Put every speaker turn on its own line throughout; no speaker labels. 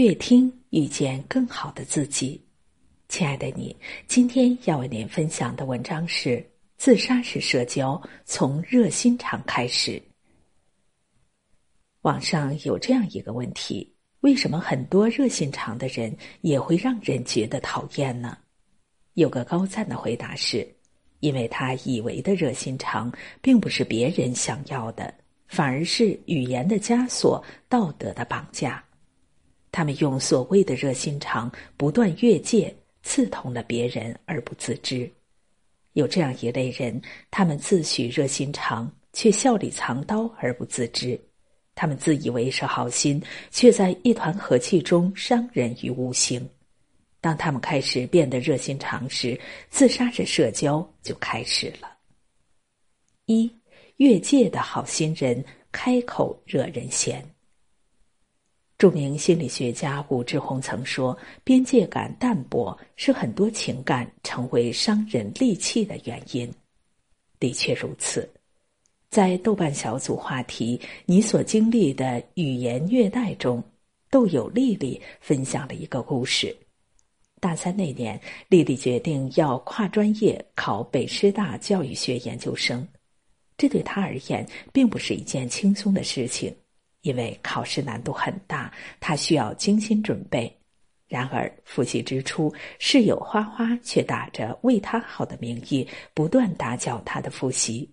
越听遇见更好的自己。亲爱的你，今天要为您分享的文章是《自杀式社交从热心肠开始》。网上有这样一个问题：为什么很多热心肠的人也会让人觉得讨厌呢？有个高赞的回答是：因为他以为的热心肠，并不是别人想要的，反而是语言的枷锁、道德的绑架。他们用所谓的热心肠不断越界。刺痛了别人而不自知，有这样一类人，他们自诩热心肠，却笑里藏刀而不自知；他们自以为是好心，却在一团和气中伤人于无形。当他们开始变得热心肠时，自杀式社交就开始了。一越界的好心人开口惹人嫌。著名心理学家武志红曾说：“边界感淡薄是很多情感成为伤人利器的原因。”的确如此，在豆瓣小组话题“你所经历的语言虐待”中，豆友丽丽分享了一个故事。大三那年，丽丽决定要跨专业考北师大教育学研究生，这对她而言并不是一件轻松的事情。因为考试难度很大，他需要精心准备。然而复习之初，室友花花却打着为他好的名义，不断打搅他的复习。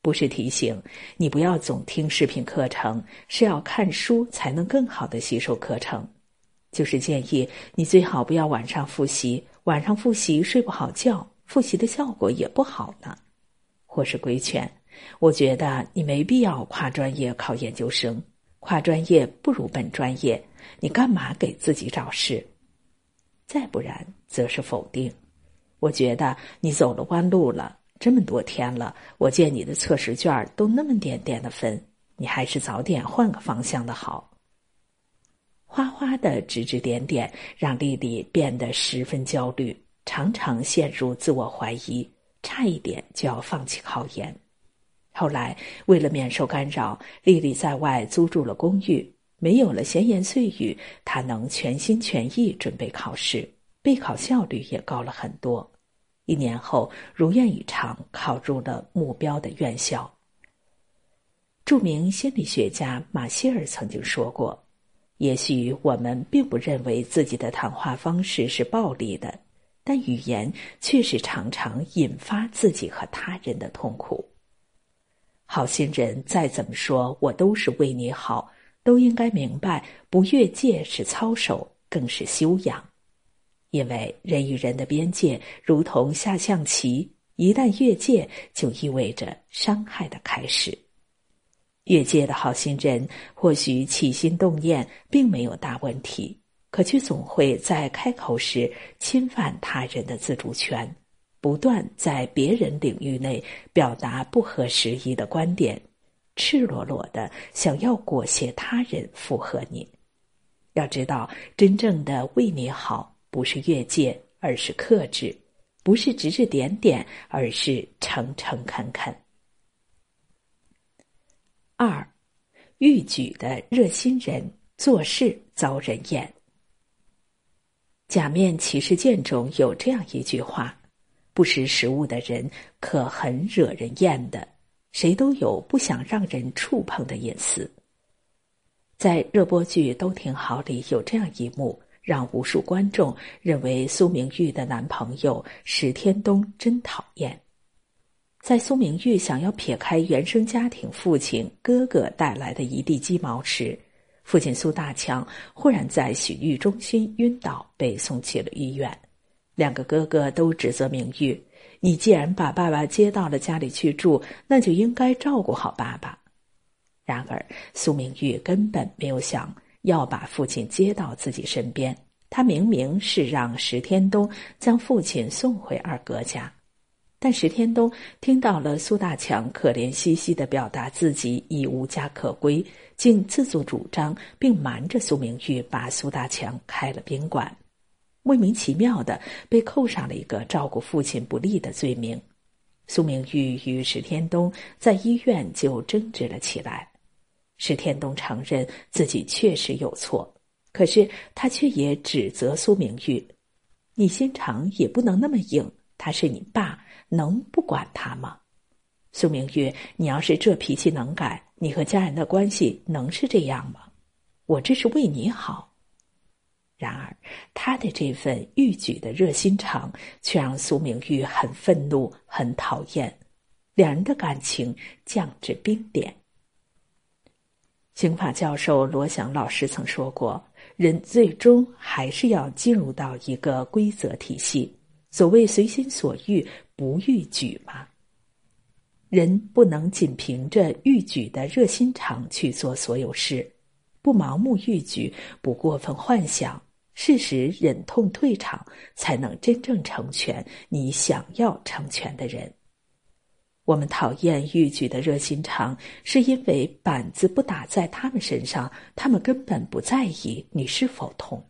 不是提醒你不要总听视频课程，是要看书才能更好的吸收课程；就是建议你最好不要晚上复习，晚上复习睡不好觉，复习的效果也不好呢。或是规劝，我觉得你没必要跨专业考研究生。跨专业不如本专业，你干嘛给自己找事？再不然，则是否定。我觉得你走了弯路了，这么多天了，我见你的测试卷都那么点点的分，你还是早点换个方向的好。花花的指指点点，让丽丽变得十分焦虑，常常陷入自我怀疑，差一点就要放弃考研。后来，为了免受干扰，丽丽在外租住了公寓。没有了闲言碎语，她能全心全意准备考试，备考效率也高了很多。一年后，如愿以偿，考入了目标的院校。著名心理学家马歇尔曾经说过：“也许我们并不认为自己的谈话方式是暴力的，但语言却是常常引发自己和他人的痛苦。”好心人再怎么说，我都是为你好，都应该明白，不越界是操守，更是修养。因为人与人的边界如同下象棋，一旦越界，就意味着伤害的开始。越界的好心人或许起心动念并没有大问题，可却总会在开口时侵犯他人的自主权。不断在别人领域内表达不合时宜的观点，赤裸裸的想要裹挟他人附和你。要知道，真正的为你好，不是越界，而是克制；不是指指点点，而是诚诚恳恳。二，欲举的热心人做事遭人厌。假面骑士剑中有这样一句话。不识时务的人可很惹人厌的，谁都有不想让人触碰的隐私。在热播剧《都挺好》里有这样一幕，让无数观众认为苏明玉的男朋友史天东真讨厌。在苏明玉想要撇开原生家庭父亲哥哥带来的一地鸡毛时，父亲苏大强忽然在洗浴中心晕倒，被送去了医院。两个哥哥都指责明玉：“你既然把爸爸接到了家里去住，那就应该照顾好爸爸。”然而，苏明玉根本没有想要把父亲接到自己身边。他明明是让石天东将父亲送回二哥家，但石天东听到了苏大强可怜兮兮的表达自己已无家可归，竟自作主张，并瞒着苏明玉把苏大强开了宾馆。莫名其妙的被扣上了一个照顾父亲不利的罪名，苏明玉与史天东在医院就争执了起来。史天东承认自己确实有错，可是他却也指责苏明玉：“你心肠也不能那么硬，他是你爸，能不管他吗？”苏明玉，你要是这脾气能改，你和家人的关系能是这样吗？我这是为你好。然而，他的这份欲举的热心肠，却让苏明玉很愤怒、很讨厌，两人的感情降至冰点。刑法教授罗翔老师曾说过：“人最终还是要进入到一个规则体系，所谓随心所欲，不逾矩嘛。人不能仅凭着欲举的热心肠去做所有事，不盲目欲举，不过分幻想。”适时忍痛退场，才能真正成全你想要成全的人。我们讨厌欲举的热心肠，是因为板子不打在他们身上，他们根本不在意你是否痛。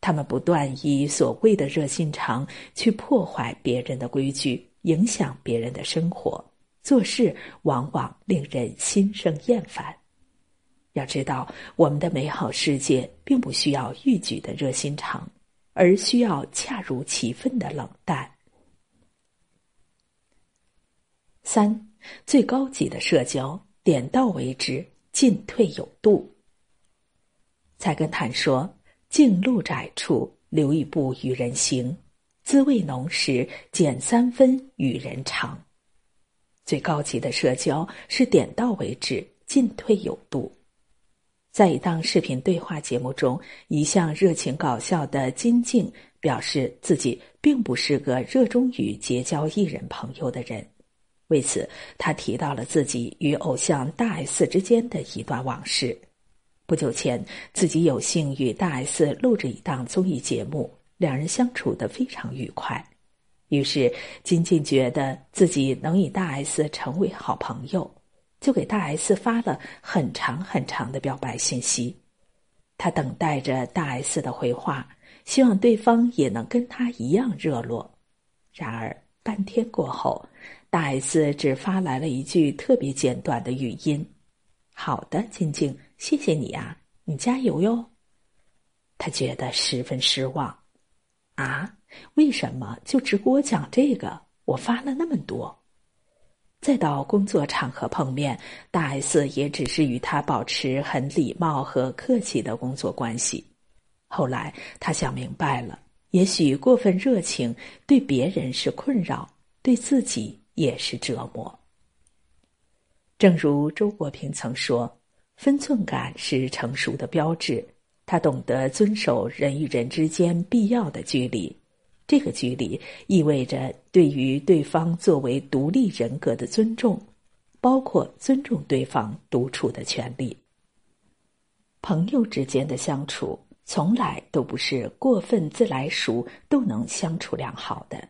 他们不断以所谓的热心肠去破坏别人的规矩，影响别人的生活，做事往往令人心生厌烦。要知道，我们的美好世界并不需要欲举的热心肠，而需要恰如其分的冷淡。三，最高级的社交，点到为止，进退有度。菜根谭说：“径路窄处留一步与人行，滋味浓时减三分与人长。”最高级的社交是点到为止，进退有度。在一档视频对话节目中，一向热情搞笑的金靖表示自己并不是个热衷于结交艺人朋友的人。为此，他提到了自己与偶像大 S 之间的一段往事。不久前，自己有幸与大 S 录制一档综艺节目，两人相处的非常愉快。于是，金靖觉得自己能与大 S 成为好朋友。就给大 S 发了很长很长的表白信息，他等待着大 S 的回话，希望对方也能跟他一样热络。然而半天过后，大 S 只发来了一句特别简短的语音：“好的，晶晶，谢谢你啊，你加油哟。”他觉得十分失望。啊，为什么就只给我讲这个？我发了那么多。再到工作场合碰面，大 S 也只是与他保持很礼貌和客气的工作关系。后来他想明白了，也许过分热情对别人是困扰，对自己也是折磨。正如周国平曾说：“分寸感是成熟的标志。”他懂得遵守人与人之间必要的距离。这个距离意味着对于对方作为独立人格的尊重，包括尊重对方独处的权利。朋友之间的相处从来都不是过分自来熟都能相处良好的。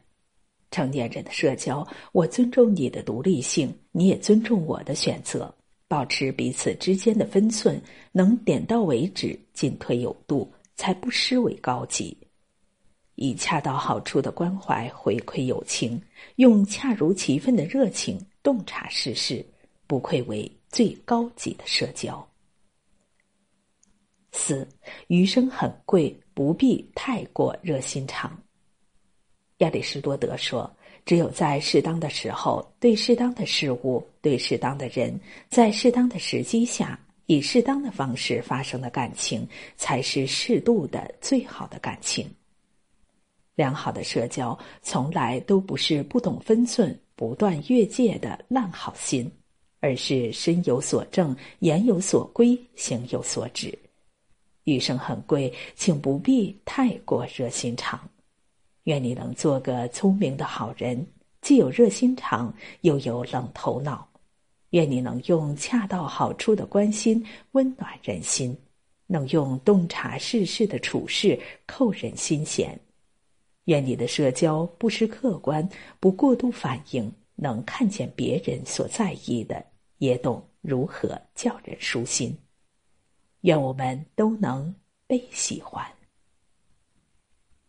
成年人的社交，我尊重你的独立性，你也尊重我的选择，保持彼此之间的分寸，能点到为止，进退有度，才不失为高级。以恰到好处的关怀回馈友情，用恰如其分的热情洞察世事，不愧为最高级的社交。四，余生很贵，不必太过热心肠。亚里士多德说：“只有在适当的时候，对适当的事物，对适当的人，在适当的时机下，以适当的方式发生的感情，才是适度的最好的感情。”良好的社交从来都不是不懂分寸、不断越界的烂好心，而是身有所正、言有所归、行有所止。余生很贵，请不必太过热心肠。愿你能做个聪明的好人，既有热心肠，又有冷头脑。愿你能用恰到好处的关心温暖人心，能用洞察世事的处事扣人心弦。愿你的社交不失客观，不过度反应，能看见别人所在意的，也懂如何叫人舒心。愿我们都能被喜欢。